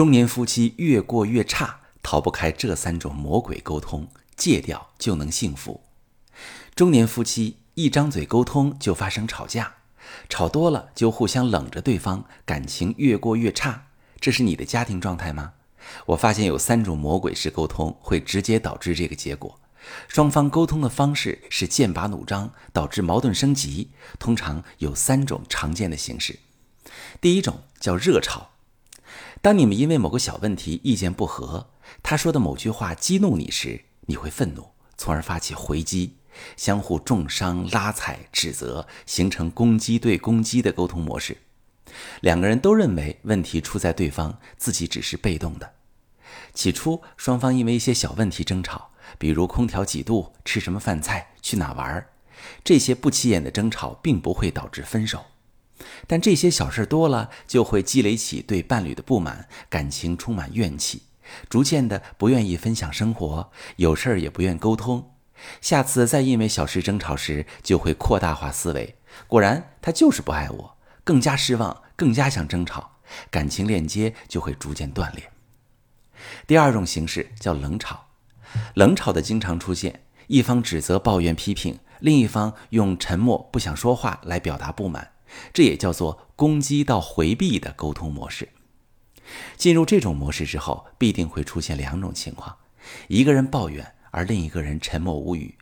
中年夫妻越过越差，逃不开这三种魔鬼沟通，戒掉就能幸福。中年夫妻一张嘴沟通就发生吵架，吵多了就互相冷着对方，感情越过越差。这是你的家庭状态吗？我发现有三种魔鬼式沟通会直接导致这个结果。双方沟通的方式是剑拔弩张，导致矛盾升级。通常有三种常见的形式。第一种叫热吵。当你们因为某个小问题意见不合，他说的某句话激怒你时，你会愤怒，从而发起回击，相互重伤、拉踩、指责，形成攻击对攻击的沟通模式。两个人都认为问题出在对方，自己只是被动的。起初，双方因为一些小问题争吵，比如空调几度、吃什么饭菜、去哪玩，这些不起眼的争吵并不会导致分手。但这些小事多了，就会积累起对伴侣的不满，感情充满怨气，逐渐的不愿意分享生活，有事儿也不愿沟通。下次再因为小事争吵时，就会扩大化思维，果然他就是不爱我，更加失望，更加想争吵，感情链接就会逐渐断裂。第二种形式叫冷吵，冷吵的经常出现，一方指责、抱怨、批评，另一方用沉默、不想说话来表达不满，这也叫做攻击到回避的沟通模式。进入这种模式之后，必定会出现两种情况：一个人抱怨，而另一个人沉默无语。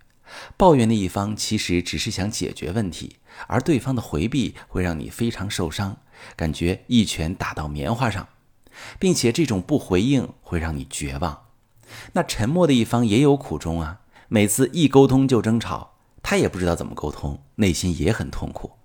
抱怨的一方其实只是想解决问题，而对方的回避会让你非常受伤，感觉一拳打到棉花上。并且这种不回应会让你绝望，那沉默的一方也有苦衷啊。每次一沟通就争吵，他也不知道怎么沟通，内心也很痛苦。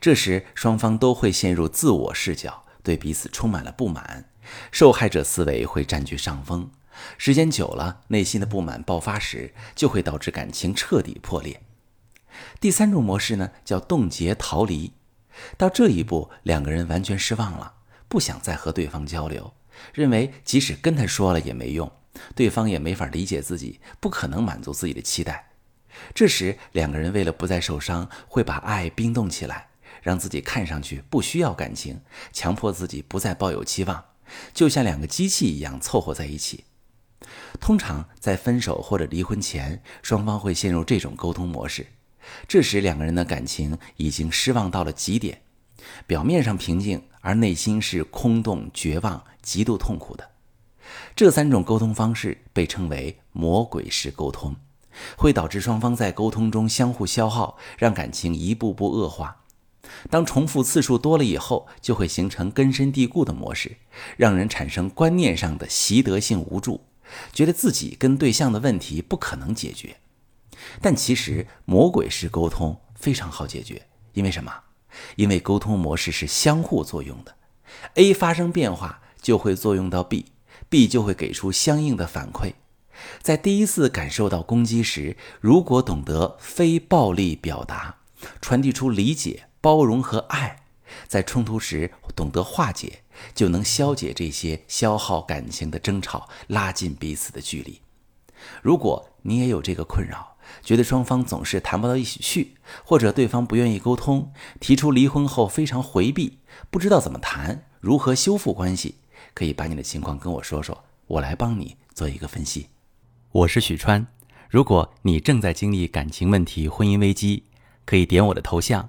这时双方都会陷入自我视角，对彼此充满了不满，受害者思维会占据上风。时间久了，内心的不满爆发时，就会导致感情彻底破裂。第三种模式呢，叫冻结逃离。到这一步，两个人完全失望了。不想再和对方交流，认为即使跟他说了也没用，对方也没法理解自己，不可能满足自己的期待。这时，两个人为了不再受伤，会把爱冰冻起来，让自己看上去不需要感情，强迫自己不再抱有期望，就像两个机器一样凑合在一起。通常在分手或者离婚前，双方会陷入这种沟通模式。这时，两个人的感情已经失望到了极点。表面上平静，而内心是空洞、绝望、极度痛苦的。这三种沟通方式被称为魔鬼式沟通，会导致双方在沟通中相互消耗，让感情一步步恶化。当重复次数多了以后，就会形成根深蒂固的模式，让人产生观念上的习得性无助，觉得自己跟对象的问题不可能解决。但其实魔鬼式沟通非常好解决，因为什么？因为沟通模式是相互作用的，A 发生变化就会作用到 B，B 就会给出相应的反馈。在第一次感受到攻击时，如果懂得非暴力表达，传递出理解、包容和爱，在冲突时懂得化解，就能消解这些消耗感情的争吵，拉近彼此的距离。如果你也有这个困扰，觉得双方总是谈不到一起去，或者对方不愿意沟通，提出离婚后非常回避，不知道怎么谈，如何修复关系，可以把你的情况跟我说说，我来帮你做一个分析。我是许川，如果你正在经历感情问题、婚姻危机，可以点我的头像，